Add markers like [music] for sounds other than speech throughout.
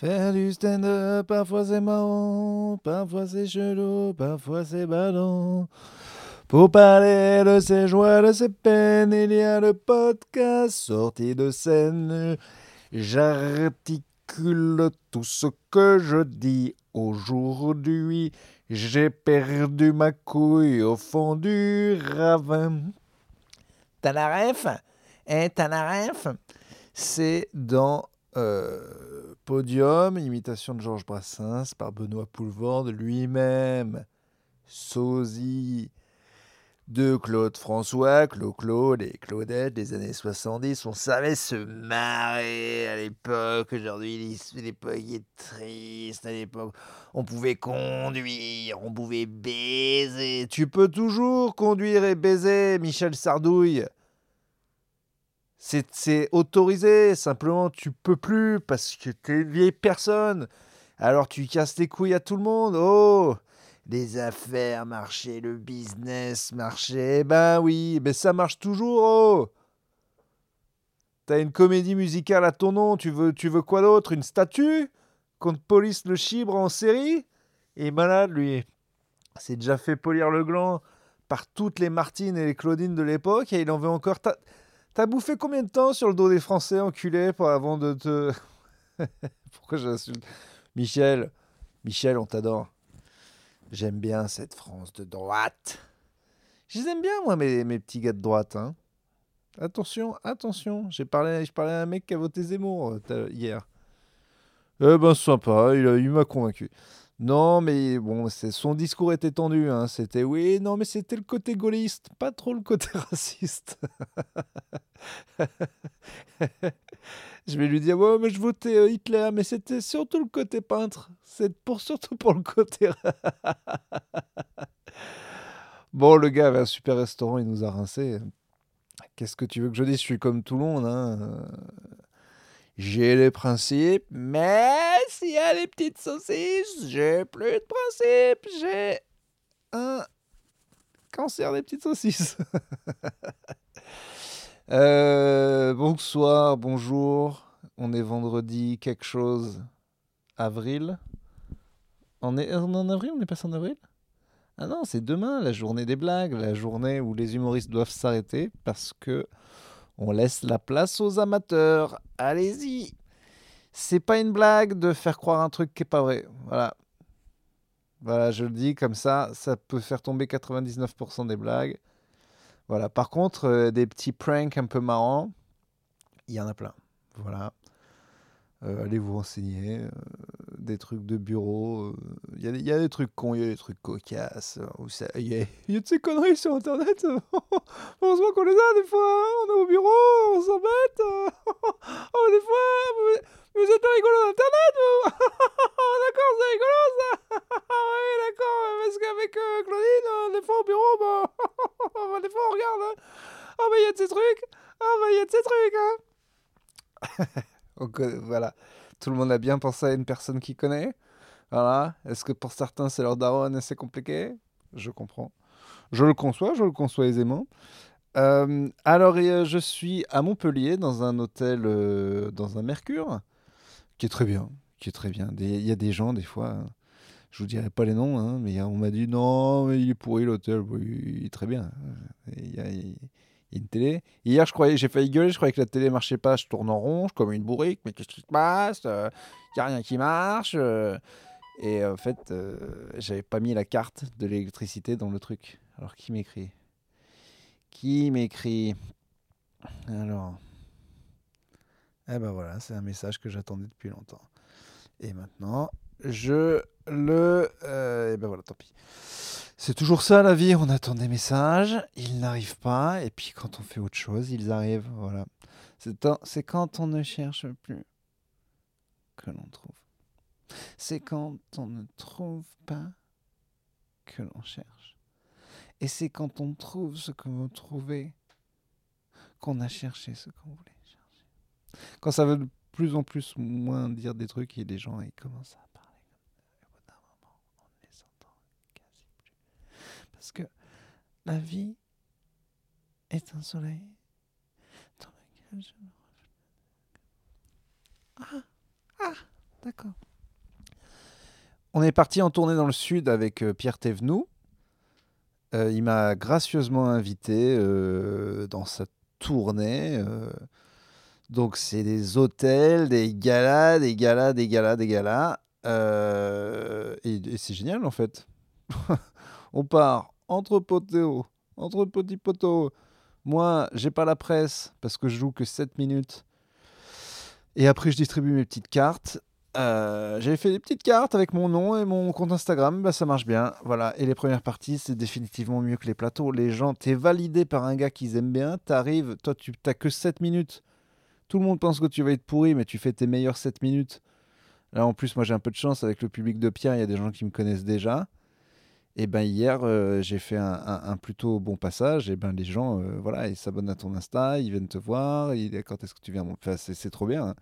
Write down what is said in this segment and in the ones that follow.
Faire du stand-up, parfois c'est marrant, parfois c'est chelou, parfois c'est ballon. Pour parler de ses joies, de ses peines, il y a le podcast sorti de scène. J'articule tout ce que je dis aujourd'hui. J'ai perdu ma couille au fond du ravin. T'as la ref? Hein, t'as C'est dans euh, Podium, imitation de Georges Brassens par Benoît Poulvorde lui-même. Sosie de Claude François, Claude Claude et Claudette des années 70. On savait se marrer à l'époque. Aujourd'hui, l'époque est triste. À l'époque, on pouvait conduire, on pouvait baiser. Tu peux toujours conduire et baiser, Michel Sardouille. C'est autorisé, simplement tu peux plus parce que t'es une vieille personne. Alors tu casses les couilles à tout le monde. Oh Les affaires marchaient, le business marchait. Ben oui, mais ça marche toujours. Oh T'as une comédie musicale à ton nom, tu veux, quoi d'autre? Une statue? Contre police le chibre en série? Il est malade lui. C'est déjà fait polir le gland par toutes les Martines et les Claudines de l'époque et il en veut encore. T'as bouffé combien de temps sur le dos des Français, enculé, pour, avant de te. [laughs] Pourquoi j'insulte Michel, Michel, on t'adore. J'aime bien cette France de droite. Je les aime bien, moi, mes, mes petits gars de droite. Hein. Attention, attention. J'ai parlé, je parlais à un mec qui a voté Zemmour euh, hier. Eh ben, sympa, il, il m'a convaincu. Non, mais bon, son discours était tendu. Hein. C'était oui, non, mais c'était le côté gaulliste, pas trop le côté [laughs] raciste. je vais lui dire ouais, mais je votais euh, Hitler, mais c'était surtout le côté peintre. C'est pour surtout pour le côté. bon, le gars avait un super restaurant, il nous a rincé. Qu'est-ce que tu veux que je dise? Je suis comme tout le monde. Hein. J'ai les principes, mais s'il y a les petites saucisses, j'ai plus de principes. J'ai un cancer des petites saucisses. [laughs] Euh, bonsoir, bonjour. On est vendredi quelque chose. Avril. On est, en avril On est passé en avril? Ah non, c'est demain, la journée des blagues, la journée où les humoristes doivent s'arrêter parce que on laisse la place aux amateurs. Allez-y. C'est pas une blague de faire croire un truc qui est pas vrai. Voilà. Voilà, je le dis comme ça, ça peut faire tomber 99% des blagues. Voilà. Par contre, euh, des petits pranks un peu marrants, il y en a plein. Voilà. Euh, allez vous renseigner. Euh, des trucs de bureau. Il y, a des trucs cons, il y a des trucs cocasses. Il y, a de ces conneries sur Internet. [laughs] Heureusement qu'on les a des fois. Hein. On est au bureau, on s'embête. [laughs] oh, des fois, vous, vous êtes rigolo d'Internet, vous D'accord, c'est rigolo ça Oui, d'accord, parce qu'avec Claudine, des fois au bureau, bah, des fois on regarde. Hein. Ah, bah, il y a de ces trucs. Ah, bah, il y a de ces trucs. Hein. Donc voilà, tout le monde a bien pensé à une personne qui connaît. Voilà. Est-ce que pour certains c'est leur daronne et c'est compliqué? Je comprends. Je le conçois, je le conçois aisément. Euh, alors, je suis à Montpellier dans un hôtel, euh, dans un Mercure, qui est très bien, qui est très bien. Il y a des gens des fois, je vous dirai pas les noms, hein, mais on m'a dit non, mais il est pourri l'hôtel, il est très bien. Une télé. Hier, je croyais, j'ai failli gueuler, je croyais que la télé marchait pas, je tourne en rond, comme une bourrique, mais qu'est-ce qui se passe Il euh, n'y a rien qui marche. Euh. et en fait, euh, j'avais pas mis la carte de l'électricité dans le truc. Alors, qui m'écrit? Qui m'écrit? Alors. Eh ben voilà, c'est un message que j'attendais depuis longtemps. Et maintenant, je le. et ben voilà, tant pis. C'est toujours ça la vie, on attend des messages, ils n'arrivent pas, et puis quand on fait autre chose, ils arrivent. Voilà. C'est quand on ne cherche plus que l'on trouve. C'est quand on ne trouve pas que l'on cherche. Et c'est quand on trouve ce que vous trouvez qu'on a cherché ce qu'on voulait chercher. Quand ça veut de plus en plus moins dire des trucs et les gens ils commencent à Que la vie est un soleil dans lequel je me Ah Ah D'accord. On est parti en tournée dans le sud avec euh, Pierre Thévenoud. Euh, il m'a gracieusement invité euh, dans sa tournée. euh. donc, c'est des hôtels, des galas, des galas, des galas, des galas. Et c'est génial en fait. [laughs] On part entre poteaux, entre petits poteaux. Moi, j'ai pas la presse parce que je joue que 7 minutes. Et après, je distribue mes petites cartes. Euh, J'avais fait des petites cartes avec mon nom et mon compte Instagram, bah, ça marche bien. Voilà. Et les premières parties, c'est définitivement mieux que les plateaux. Les gens, t'es validé par un gars qu'ils aiment bien, t'arrives, toi, tu t'as que 7 minutes. Tout le monde pense que tu vas être pourri, mais tu fais tes meilleures 7 minutes. Là, en plus, moi, j'ai un peu de chance avec le public de Pierre, il y a des gens qui me connaissent déjà. Et ben hier, euh, j'ai fait un, plutôt bon passage. Et ben les gens, euh, voilà, ils s'abonnent à ton Insta, ils viennent te voir. Ils, quand est-ce que tu viens c'est, trop bien. hein.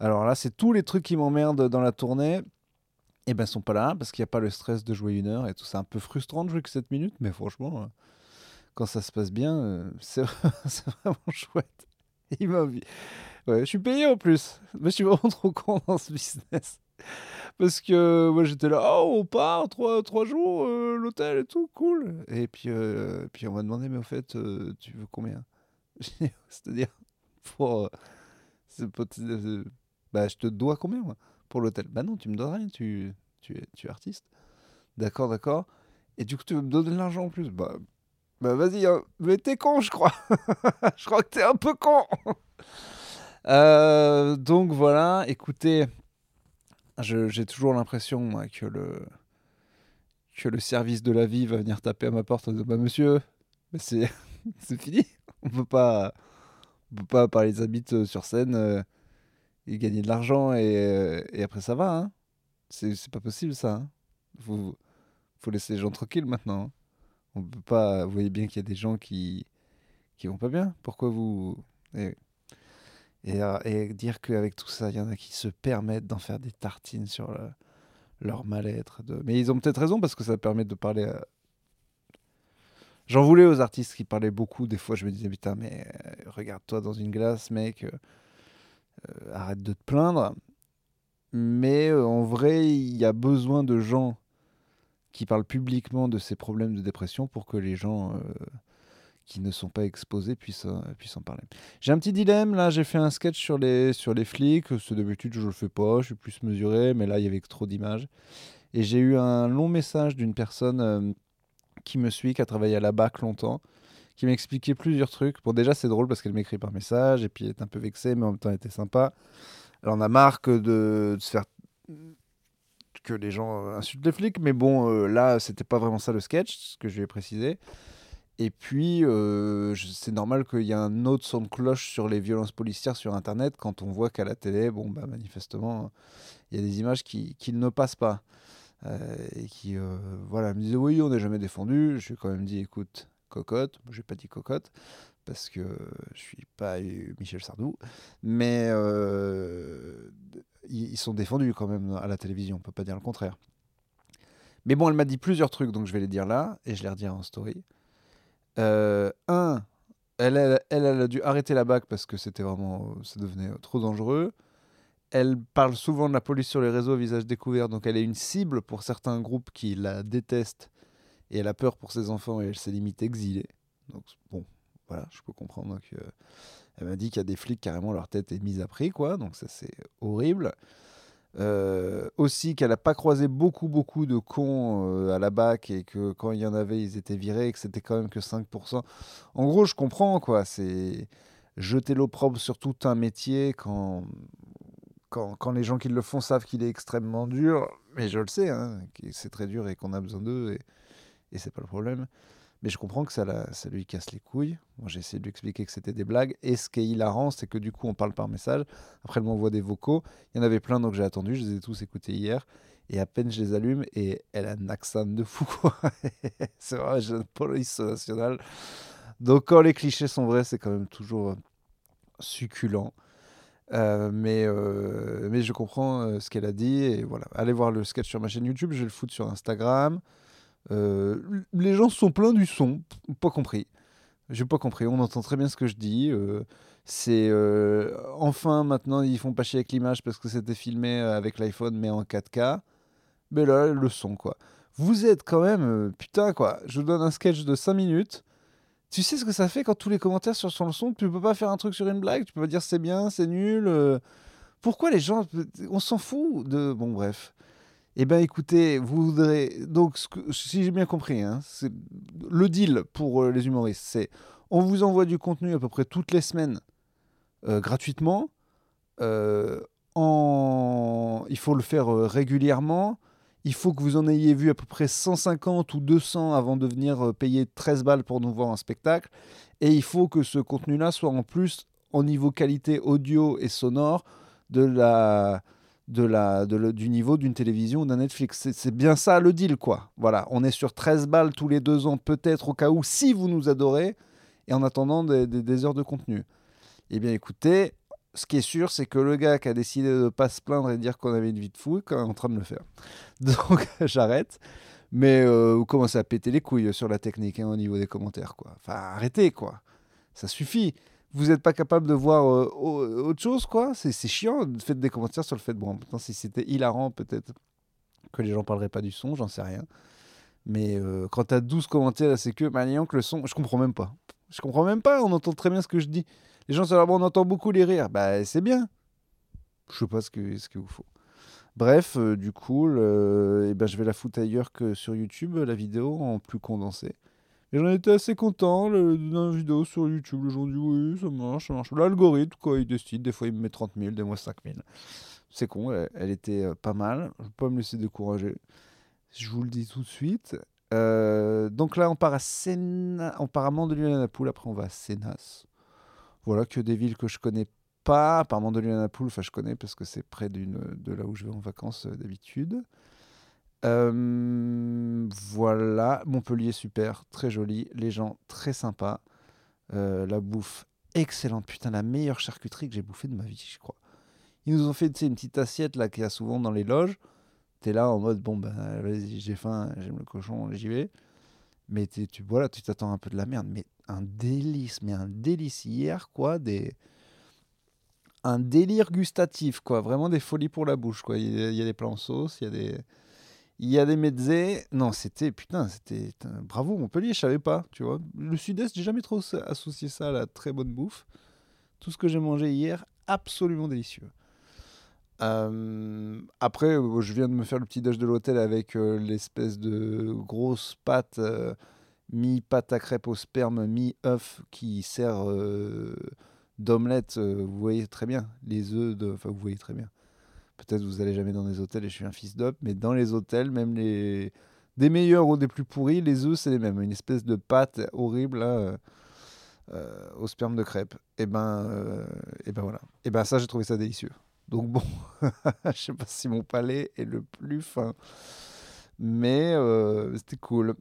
Alors là, c'est tous les trucs qui m'emmerdent dans la tournée. Et ben sont pas là parce qu'il n'y a pas le stress de jouer une heure et tout. C'est un peu frustrant de jouer que 7 minutes, mais franchement, euh, quand ça se passe bien, [laughs] c'est, vraiment chouette. [laughs] Il. Ouais, je suis payé en plus. Mais je suis vraiment trop con dans ce business. Parce que moi j'étais là, oh, on part, trois, trois jours, euh, l'hôtel et tout, cool. Et puis, euh, puis on m'a demandé, mais au fait, euh, tu veux combien? [laughs] C'est-à-dire, pour. bah, je te dois combien moi Pour l'hôtel? Bah non, tu me donnes rien, tu, tu, es, tu artiste. D'accord, d'accord. Et du coup, tu veux me donner de l'argent en plus? Bah, bah vas-y, hein. mais t'es con, je crois. [laughs] je crois que t'es un peu con. [laughs] Donc voilà, écoutez, j'ai toujours l'impression que le que le service de la vie va venir taper à ma porte en disant bah monsieur, c'est [laughs] c'est fini, on peut pas on peut pas parler des habites sur scène euh, et gagner de l'argent et, euh, et après ça va hein. C'est pas possible ça. hein. Faut laisser les gens tranquilles maintenant. hein. On peut pas, vous voyez bien qu'il y a des gens qui qui vont pas bien. Pourquoi vous et, euh, et dire qu'avec tout ça, il y en a qui se permettent d'en faire des tartines sur le- leur mal-être. Mais ils ont peut-être raison parce que ça permet de parler. à- J'en voulais aux artistes qui parlaient beaucoup. Des fois, je me disais, putain, mais euh, regarde-toi dans une glace, mec. euh, euh, arrête de te plaindre. Mais euh, en vrai, il y a besoin de gens qui parlent publiquement de ces problèmes de dépression pour que les gens euh, qui ne sont pas exposés puissent, euh, puissent en parler. J'ai un petit dilemme, là, j'ai fait un sketch sur les, sur les flics, c'est d'habitude je le fais pas, je suis plus mesuré, mais là il y avait trop d'images. Et j'ai eu un long message d'une personne euh, qui me suit, qui a travaillé à la BAC longtemps, qui m'a expliqué plusieurs trucs. Bon déjà c'est drôle parce qu'elle m'écrit par message, et puis est un peu vexée, mais en même temps elle était sympa. Elle en a marre que de, se faire que les gens insultent les flics, mais bon, euh, là, c'était pas vraiment ça le sketch, ce que je lui ai précisé. Et puis, euh, c'est normal qu'il y ait un autre son de cloche sur les violences policières sur Internet quand on voit qu'à la télé, bon, bah, manifestement, il y a des images qui, qui ne passent pas. Euh, et qui, euh, voilà, me disaient, oui, on n'est jamais défendu. Je lui ai quand même dit, écoute, cocotte. Moi, j'ai pas dit cocotte parce que je suis pas Michel Sardou. Mais ils ils sont défendus quand même à la télévision, on peut pas dire le contraire. Mais bon, elle m'a dit plusieurs trucs, donc je vais les dire là, et je les redirai en story. Euh, un, elle, a dû arrêter la bac parce que c'était vraiment, ça devenait trop dangereux. Elle parle souvent de la police sur les réseaux, visage découvert, donc elle est une cible pour certains groupes qui la détestent, et elle a peur pour ses enfants, et elle s'est limite exilée. Donc bon, voilà, je peux comprendre que... Elle m'a dit qu'il y a des flics, carrément, leur tête est mise à prix, quoi, donc ça c'est horrible. Euh, aussi qu'elle n'a pas croisé beaucoup, beaucoup de cons euh, à la bac et que quand il y en avait, ils étaient virés et que c'était quand même que 5%. En gros, je comprends, quoi. C'est jeter l'opprobre sur tout un métier quand, quand, quand les gens qui le font savent qu'il est extrêmement dur. Mais je le sais, hein, c'est très dur et qu'on a besoin d'eux et c'est pas le problème. Mais je comprends que ça, lui casse les couilles. J'ai essayé de lui expliquer que c'était des blagues. Et ce qui est hilarant, c'est que du coup, on parle par message. Après, elle m'envoie des vocaux. Il y en avait plein, donc j'ai attendu. Je les ai tous écoutés hier. Et à peine je les allume, et elle a un accent de fou, quoi. [laughs] c'est vrai, j'ai une police nationale. Donc, quand les clichés sont vrais, c'est quand même toujours euh, succulent. Euh, mais, euh, mais je comprends ce qu'elle a dit. Et voilà. Allez voir le sketch sur ma chaîne YouTube. Je vais le foutre sur Instagram. Euh, les gens sont plaints du son. Pas compris. J'ai pas compris. On entend très bien ce que je dis. euh, c'est euh, enfin maintenant ils font pas chier avec l'image parce que c'était filmé avec l'iPhone mais en 4K. Mais là le son quoi. Vous êtes quand même putain quoi. Je vous donne un sketch de 5 minutes. Tu sais ce que ça fait quand tous les commentaires sur le son, tu peux pas faire un truc sur une blague, tu peux pas dire c'est bien, c'est nul. Pourquoi les gens on s'en fout de bon bref. Eh bien, écoutez, vous voudrez. Donc, si j'ai bien compris, hein, le deal pour euh, les humoristes, c'est on vous envoie du contenu à peu près toutes les semaines euh, gratuitement. Euh, en... Il faut le faire régulièrement. Il faut que vous en ayez vu à peu près 150 ou 200 avant de venir payer 13 balles pour nous voir un spectacle. Et il faut que ce contenu-là soit en plus, au niveau qualité audio et sonore, de la, de la, de le- du niveau d'une télévision ou d'un Netflix. C'est- bien ça le deal, quoi. Voilà, on est sur 13 balles tous les deux ans, peut-être au cas où, si vous nous adorez, et en attendant des, des- heures de contenu. Eh bien, écoutez, ce qui est sûr, c'est que le gars qui a décidé de ne pas se plaindre et dire qu'on avait une vie de fou est en train de le faire. [laughs] Donc, [laughs] j'arrête. Mais euh, vous commencez à péter les couilles sur la technique hein, au niveau des commentaires, quoi. Enfin, arrêtez, quoi. Ça suffit. Vous n'êtes pas capable de voir euh, au- autre chose, quoi. C'est chiant. Faites des commentaires sur le fait bon. Maintenant, si c'était hilarant, peut-être que les gens parleraient pas du son, j'en sais rien. Mais euh, quand tu as 12 commentaires, c'est que, maniant que le son, je comprends même pas. Je comprends même pas, on entend très bien ce que je dis. Les gens sont là, on entend beaucoup les rires. Bah, c'est bien. Je sais pas ce que ce qu'il vous faut. Bref, euh, du coup, eh ben, je vais la foutre ailleurs que sur YouTube, la vidéo en plus condensée. Et j'en étais assez content d'une vidéo sur YouTube. Les gens disent oui, ça marche, ça marche. L'algorithme, quoi, il décide. Des fois, il me met 30 000, des mois 5 000. C'est con, elle, était euh, pas mal. Je ne vais pas me laisser décourager. Je vous le dis tout de suite. Euh, donc là, on part à Sénat, on part à Mandelieu-la-Napoule. Après, on va à Sénas. Voilà, que des villes que je connais pas. Par Mandelieu-la-Napoule, enfin, je connais parce que c'est près de là où je vais en vacances euh, d'habitude. Voilà, Montpellier, super, très joli. Les gens, très sympas. Euh, la bouffe, excellente. Putain, la meilleure charcuterie que j'ai bouffée de ma vie, je crois. Ils nous ont fait une petite assiette là qu'il y a souvent dans les loges. T'es là en mode, bon, ben, j'ai faim, j'aime le cochon, j'y vais. Mais tu voilà, tu t'attends un peu de la merde. Mais un délice, mais un délice hier, quoi. Des... Un délire gustatif, quoi. Vraiment des folies pour la bouche, quoi. Il y a, y a des plats en sauce, il y a des. Il y a des mezzés. Non, c'était. Putain, c'était. Bravo, Montpellier, je savais pas, tu vois. Le Sud-Est, j'ai jamais trop associé ça à la très bonne bouffe. Tout ce que j'ai mangé hier, absolument délicieux. Euh, après, euh, je viens de me faire le petit déj de l'hôtel avec euh, l'espèce de grosse pâte, mi-pâte à crêpes au sperme, mi-œuf qui sert d'omelette. vous voyez très bien les œufs de. Enfin, vous voyez très bien. Peut-être vous allez jamais dans des hôtels et je suis un fils d'up, mais dans les hôtels, même les des meilleurs ou des plus pourris, les œufs c'est les mêmes. Une espèce de pâte horrible euh, euh, au sperme de crêpe. Et ben, euh, et ben voilà. Et ben ça, j'ai trouvé ça délicieux. Donc bon, [laughs] je sais pas si mon palais est le plus fin, mais c'était cool.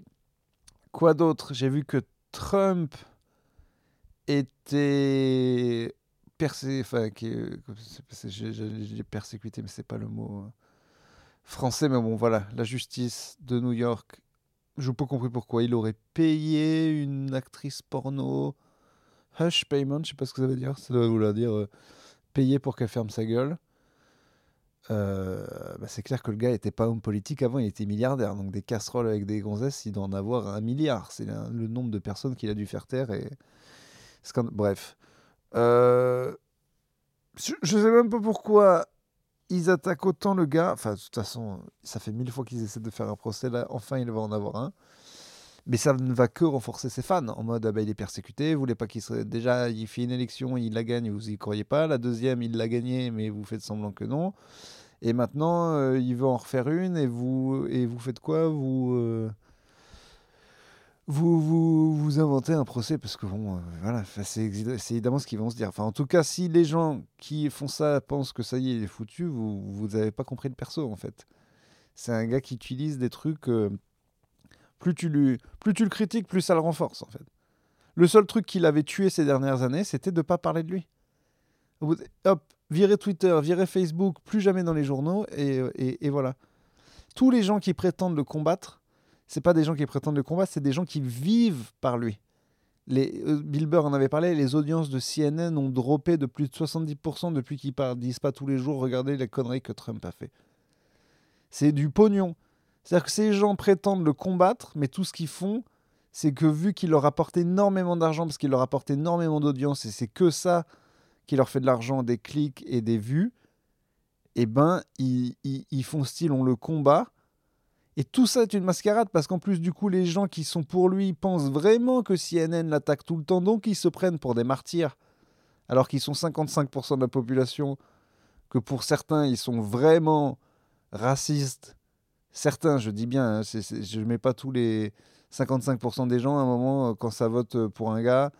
Quoi d'autre? J'ai vu que Trump était persé, enfin, qui c'est- j'ai persécuté, mais c'est pas le mot euh, français, mais bon, voilà, la justice de New York. Je n'ai pas pourquoi il aurait payé une actrice porno hush payment, je sais pas ce que ça veut dire. Ça doit vouloir dire euh, payer pour qu'elle ferme sa gueule. Euh, bah, c'est clair que le gars était pas homme politique avant, il était milliardaire. Donc des casseroles avec des gonzesses, il doit en avoir un milliard. C'est le nombre de personnes qu'il a dû faire taire. Et... Bref. Euh, Je, je sais même pas pourquoi ils attaquent autant le gars. Enfin, de toute façon, ça fait mille fois qu'ils essaient de faire un procès. Enfin, il va en avoir un. Mais ça ne va que renforcer ses fans. En mode, ah bah, il est persécuté. Vous voulez pas qu'il serait. Déjà, il fait une élection, il la gagne, vous y croyez pas. La deuxième, il l'a gagnée, mais vous faites semblant que non. Et maintenant, euh, il veut en refaire une, et vous, et vous faites quoi? Vous, euh, vous, vous, inventez un procès, parce que bon, euh, voilà, c'est évidemment ce qu'ils vont se dire. Enfin, en tout cas, si les gens qui font ça pensent que ça y est, il est foutu, vous vous pas compris le perso, en fait. C'est un gars qui utilise des trucs. euh, plus, tu lui, plus tu le critiques, plus ça le renforce, en fait. Le seul truc qu'il avait tué ces dernières années, c'était de ne pas parler de lui. Hop, virer Twitter, virer Facebook, plus jamais dans les journaux, et- et voilà. Tous les gens qui prétendent le combattre, c'est pas des gens qui prétendent le combattre, c'est des gens qui vivent par lui. Les, euh, Bill Burr en avait parlé, les audiences de CNN ont droppé de plus de 70% depuis qu'ils ne disent pas tous les jours regardez les conneries que Trump a fait. C'est du pognon. C'est-à-dire que ces gens prétendent le combattre, mais tout ce qu'ils font, c'est que vu qu'il leur apporte énormément d'argent, parce qu'il leur apporte énormément d'audience, et c'est que ça qui leur fait de l'argent, des clics et des vues, eh ben, ils, ils, font style, on le combat. Et tout ça est une mascarade, parce qu'en plus, du coup, les gens qui sont pour lui pensent vraiment que CNN l'attaque tout le temps, donc ils se prennent pour des martyrs, alors qu'ils sont 55% de la population, que pour certains, ils sont vraiment racistes. Certains, je dis bien, hein, je ne mets pas tous les 55% des gens, à un moment, quand ça vote pour un gars,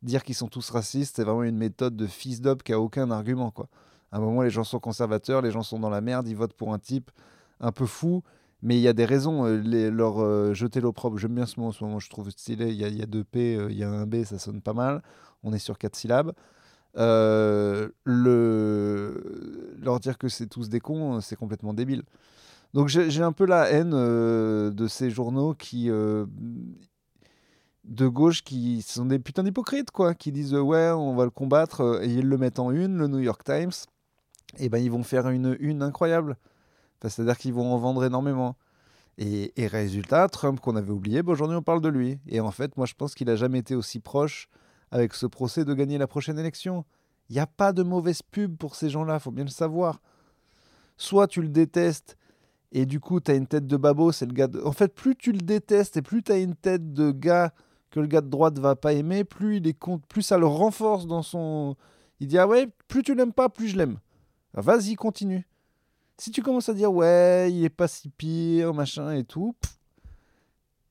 dire qu'ils sont tous racistes, c'est vraiment une méthode de fils d'op qui a aucun argument, quoi. À un moment, les gens sont conservateurs, les gens sont dans la merde, ils votent pour un type un peu fou, mais il y a des raisons. Euh, les, leur euh, jeter l'opprobre, j'aime bien ce mot en ce moment, je trouve stylé. Il y a, y a deux P, euh, il y a un B, ça sonne pas mal. On est sur quatre syllabes. le... Leur dire que c'est tous des cons, c'est complètement débile. Donc j'ai un peu la haine de ces journaux qui de gauche qui sont des putains d'hypocrites, quoi, qui disent ouais, on va le combattre, et ils le mettent en une, le New York Times et ben ils vont faire une une incroyable. C'est-à-dire qu'ils vont en vendre énormément. Et, résultat, Trump qu'on avait oublié, ben aujourd'hui on parle de lui. Et en fait, moi je pense qu'il a jamais été aussi proche avec ce procès de gagner la prochaine élection. Il n'y a pas de mauvaise pub pour ces gens-là, faut bien le savoir. Soit tu le détestes et du coup tu as une tête de babo, c'est le gars En fait, plus tu le détestes et plus tu as une tête de gars que le gars de droite va pas aimer, plus il est plus ça le renforce dans son... Il dit ah ouais, plus tu l'aimes pas, plus je l'aime. Vas-y, continue. Si tu commences à dire ouais, il est pas si pire, machin et tout,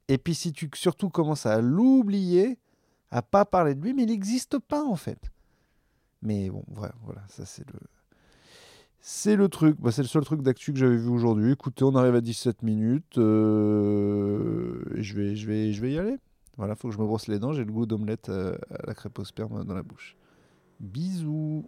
et puis si tu surtout commences à l'oublier, à pas parler de lui, mais il n'existe pas en fait. Mais bon, voilà, voilà ça c'est le. C'est le truc, bah, c'est le seul truc d'actu que j'avais vu aujourd'hui. Écoutez, on arrive à 17 minutes. Euh, je vais, je, vais, je vais y aller. Voilà, faut que je me brosse les dents. J'ai le goût d'omelette euh, à la crêpe au sperme dans la bouche. Bisous